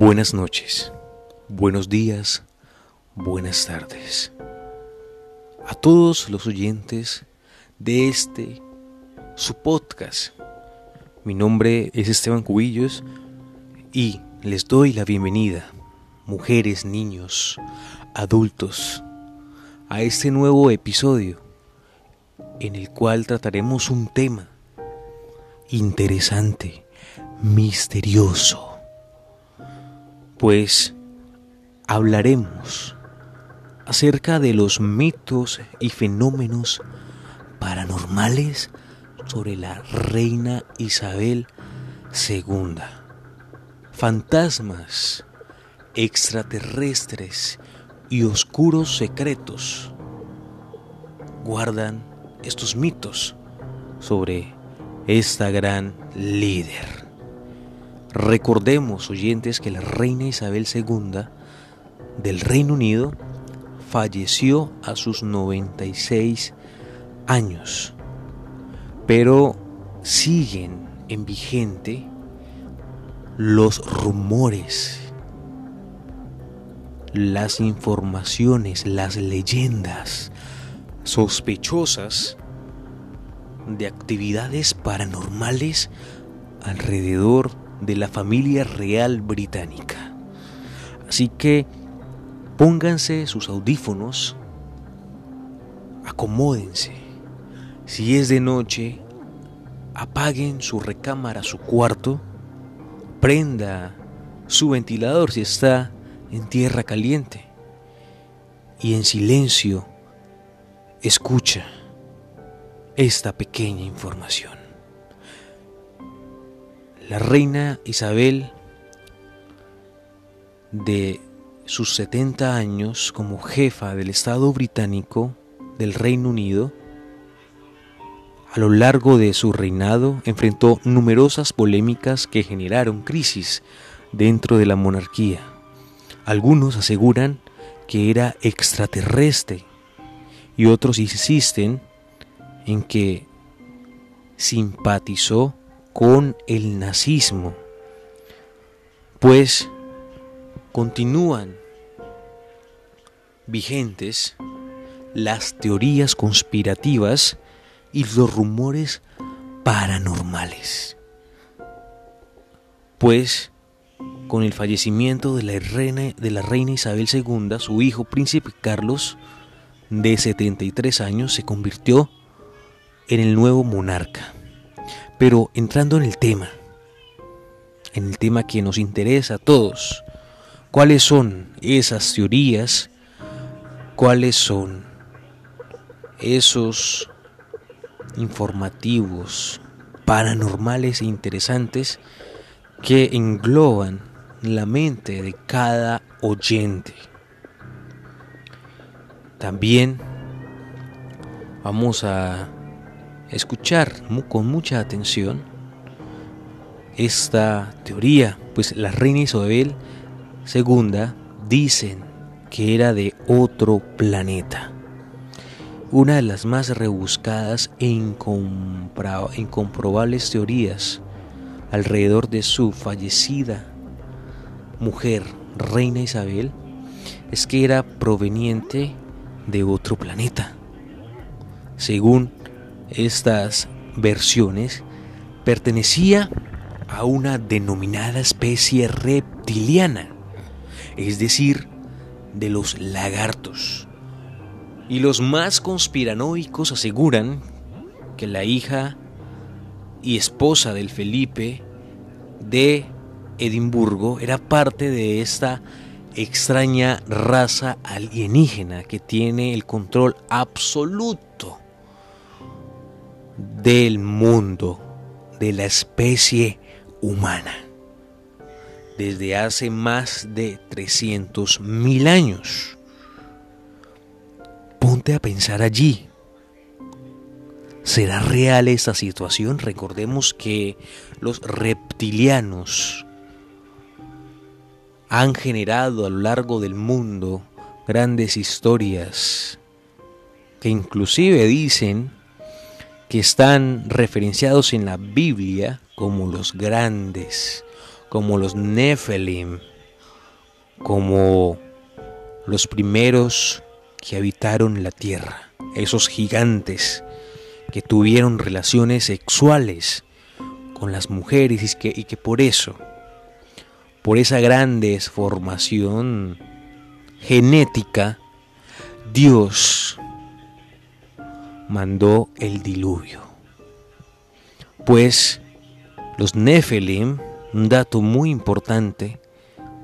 Buenas noches, buenos días, buenas tardes. A todos los oyentes de este, su podcast. Mi nombre es Esteban Cubillos y les doy la bienvenida, mujeres, niños, adultos, a este nuevo episodio en el cual trataremos un tema interesante, misterioso pues hablaremos acerca de los mitos y fenómenos paranormales sobre la reina Isabel II. Fantasmas, extraterrestres y oscuros secretos guardan estos mitos sobre esta gran líder. Recordemos, oyentes, que la reina Isabel II del Reino Unido falleció a sus 96 años, pero siguen en vigente los rumores, las informaciones, las leyendas sospechosas de actividades paranormales alrededor de la familia real británica. Así que pónganse sus audífonos, acomódense. Si es de noche, apaguen su recámara, su cuarto, prenda su ventilador si está en tierra caliente y en silencio escucha esta pequeña información. La reina Isabel, de sus 70 años como jefa del Estado británico del Reino Unido, a lo largo de su reinado enfrentó numerosas polémicas que generaron crisis dentro de la monarquía. Algunos aseguran que era extraterrestre y otros insisten en que simpatizó con el nazismo, pues continúan vigentes las teorías conspirativas y los rumores paranormales. Pues con el fallecimiento de la reina, de la reina Isabel II, su hijo príncipe Carlos, de 73 años, se convirtió en el nuevo monarca. Pero entrando en el tema, en el tema que nos interesa a todos, ¿cuáles son esas teorías? ¿Cuáles son esos informativos paranormales e interesantes que engloban la mente de cada oyente? También vamos a escuchar con mucha atención esta teoría, pues la reina Isabel II dicen que era de otro planeta. Una de las más rebuscadas e incomprobables teorías alrededor de su fallecida mujer, reina Isabel, es que era proveniente de otro planeta. Según estas versiones pertenecía a una denominada especie reptiliana, es decir, de los lagartos. Y los más conspiranoicos aseguran que la hija y esposa del Felipe de Edimburgo era parte de esta extraña raza alienígena que tiene el control absoluto del mundo, de la especie humana, desde hace más de 300 mil años. Ponte a pensar allí. ¿Será real esta situación? Recordemos que los reptilianos han generado a lo largo del mundo grandes historias que inclusive dicen que están referenciados en la Biblia como los grandes, como los Nephilim, como los primeros que habitaron la tierra, esos gigantes que tuvieron relaciones sexuales con las mujeres y que, y que por eso, por esa gran desformación genética, Dios mandó el diluvio. Pues los Nephilim, un dato muy importante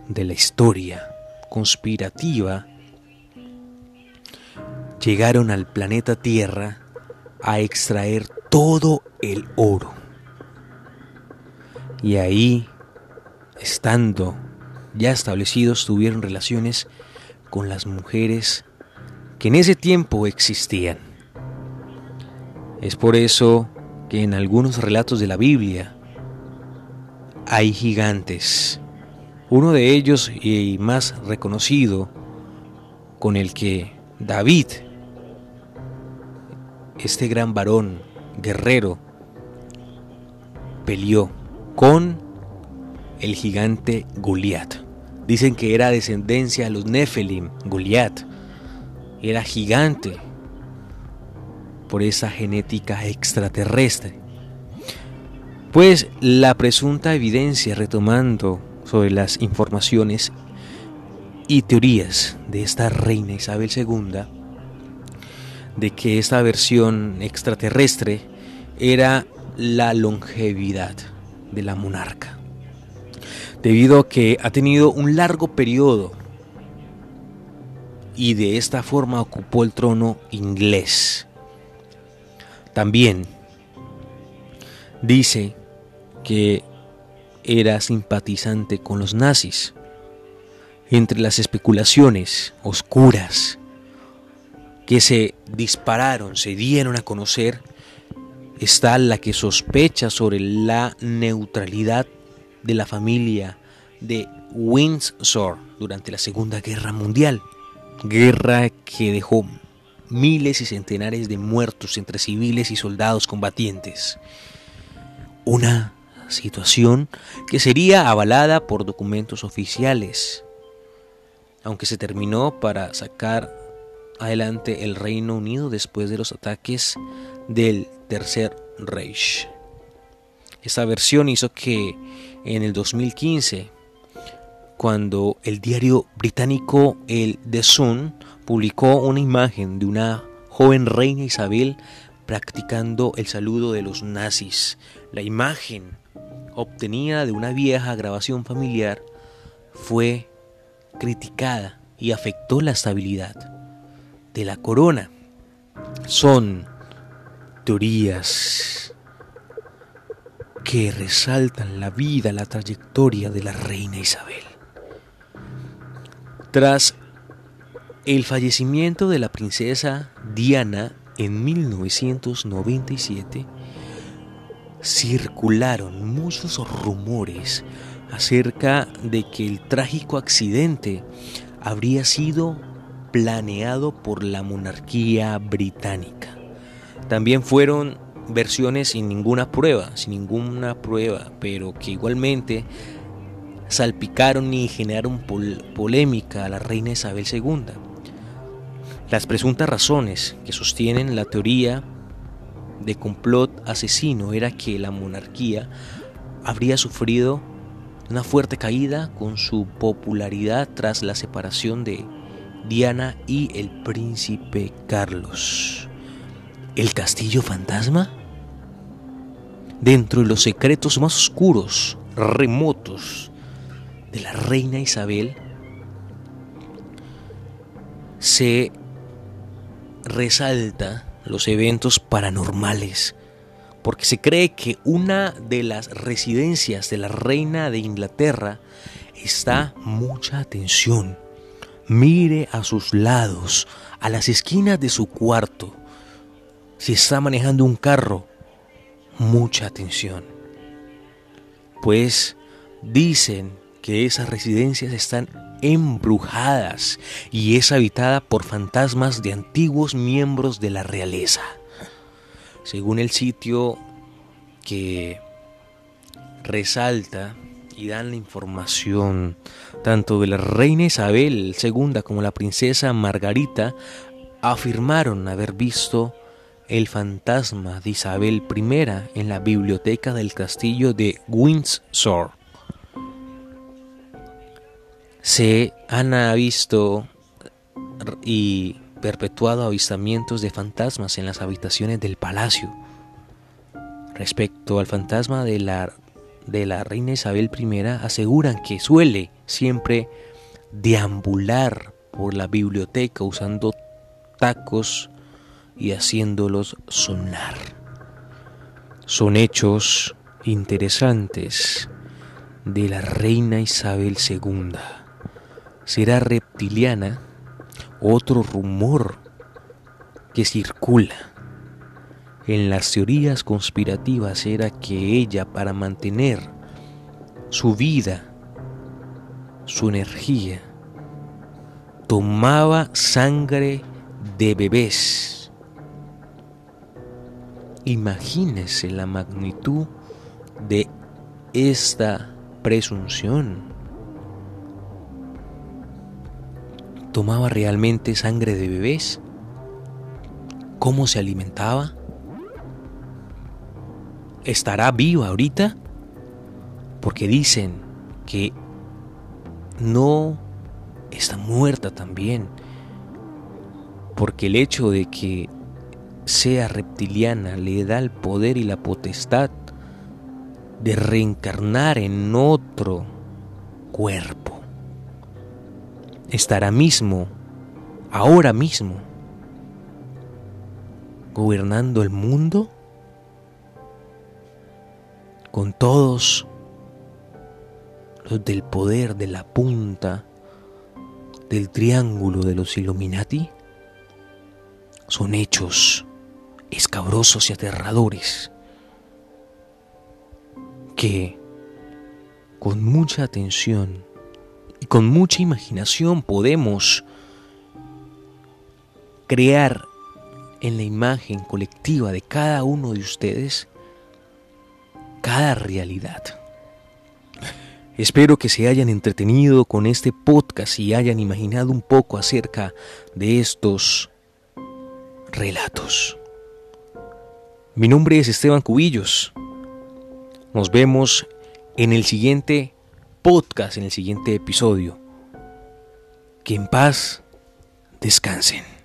de la historia conspirativa, llegaron al planeta Tierra a extraer todo el oro. Y ahí, estando ya establecidos, tuvieron relaciones con las mujeres que en ese tiempo existían. Es por eso que en algunos relatos de la Biblia hay gigantes. Uno de ellos y más reconocido con el que David, este gran varón, guerrero, peleó con el gigante Goliat. Dicen que era descendencia de los Nephilim, Goliat. Era gigante por esa genética extraterrestre. Pues la presunta evidencia, retomando sobre las informaciones y teorías de esta reina Isabel II, de que esta versión extraterrestre era la longevidad de la monarca, debido a que ha tenido un largo periodo y de esta forma ocupó el trono inglés. También dice que era simpatizante con los nazis. Entre las especulaciones oscuras que se dispararon, se dieron a conocer, está la que sospecha sobre la neutralidad de la familia de Windsor durante la Segunda Guerra Mundial, guerra que dejó miles y centenares de muertos entre civiles y soldados combatientes. Una situación que sería avalada por documentos oficiales, aunque se terminó para sacar adelante el Reino Unido después de los ataques del Tercer Reich. Esta versión hizo que en el 2015, cuando el diario británico El The Sun publicó una imagen de una joven reina Isabel practicando el saludo de los nazis. La imagen obtenida de una vieja grabación familiar fue criticada y afectó la estabilidad de la corona. Son teorías que resaltan la vida, la trayectoria de la reina Isabel. Tras el fallecimiento de la princesa Diana en 1997, circularon muchos rumores acerca de que el trágico accidente habría sido planeado por la monarquía británica. También fueron versiones sin ninguna prueba, sin ninguna prueba, pero que igualmente salpicaron y generaron polémica a la reina Isabel II. Las presuntas razones que sostienen la teoría de complot asesino era que la monarquía habría sufrido una fuerte caída con su popularidad tras la separación de Diana y el príncipe Carlos. ¿El castillo fantasma? Dentro de los secretos más oscuros, remotos de la reina Isabel, se resalta los eventos paranormales, porque se cree que una de las residencias de la reina de Inglaterra está mucha atención. Mire a sus lados, a las esquinas de su cuarto. Si está manejando un carro, mucha atención. Pues dicen que esas residencias están embrujadas y es habitada por fantasmas de antiguos miembros de la realeza. Según el sitio que resalta y dan la información tanto de la reina Isabel II como la princesa Margarita afirmaron haber visto el fantasma de Isabel I en la biblioteca del castillo de Windsor. Se han visto y perpetuado avistamientos de fantasmas en las habitaciones del palacio. Respecto al fantasma de la, de la reina Isabel I, aseguran que suele siempre deambular por la biblioteca usando tacos y haciéndolos sonar. Son hechos interesantes de la reina Isabel II. ¿Será reptiliana? Otro rumor que circula en las teorías conspirativas era que ella para mantener su vida, su energía, tomaba sangre de bebés. Imagínese la magnitud de esta presunción. ¿Tomaba realmente sangre de bebés? ¿Cómo se alimentaba? ¿Estará viva ahorita? Porque dicen que no está muerta también. Porque el hecho de que sea reptiliana le da el poder y la potestad de reencarnar en otro cuerpo. Estará mismo, ahora mismo, gobernando el mundo con todos los del poder de la punta del triángulo de los Illuminati. Son hechos escabrosos y aterradores que con mucha atención y con mucha imaginación podemos crear en la imagen colectiva de cada uno de ustedes cada realidad. Espero que se hayan entretenido con este podcast y hayan imaginado un poco acerca de estos relatos. Mi nombre es Esteban Cubillos. Nos vemos en el siguiente podcast, en el siguiente episodio. Que en paz descansen.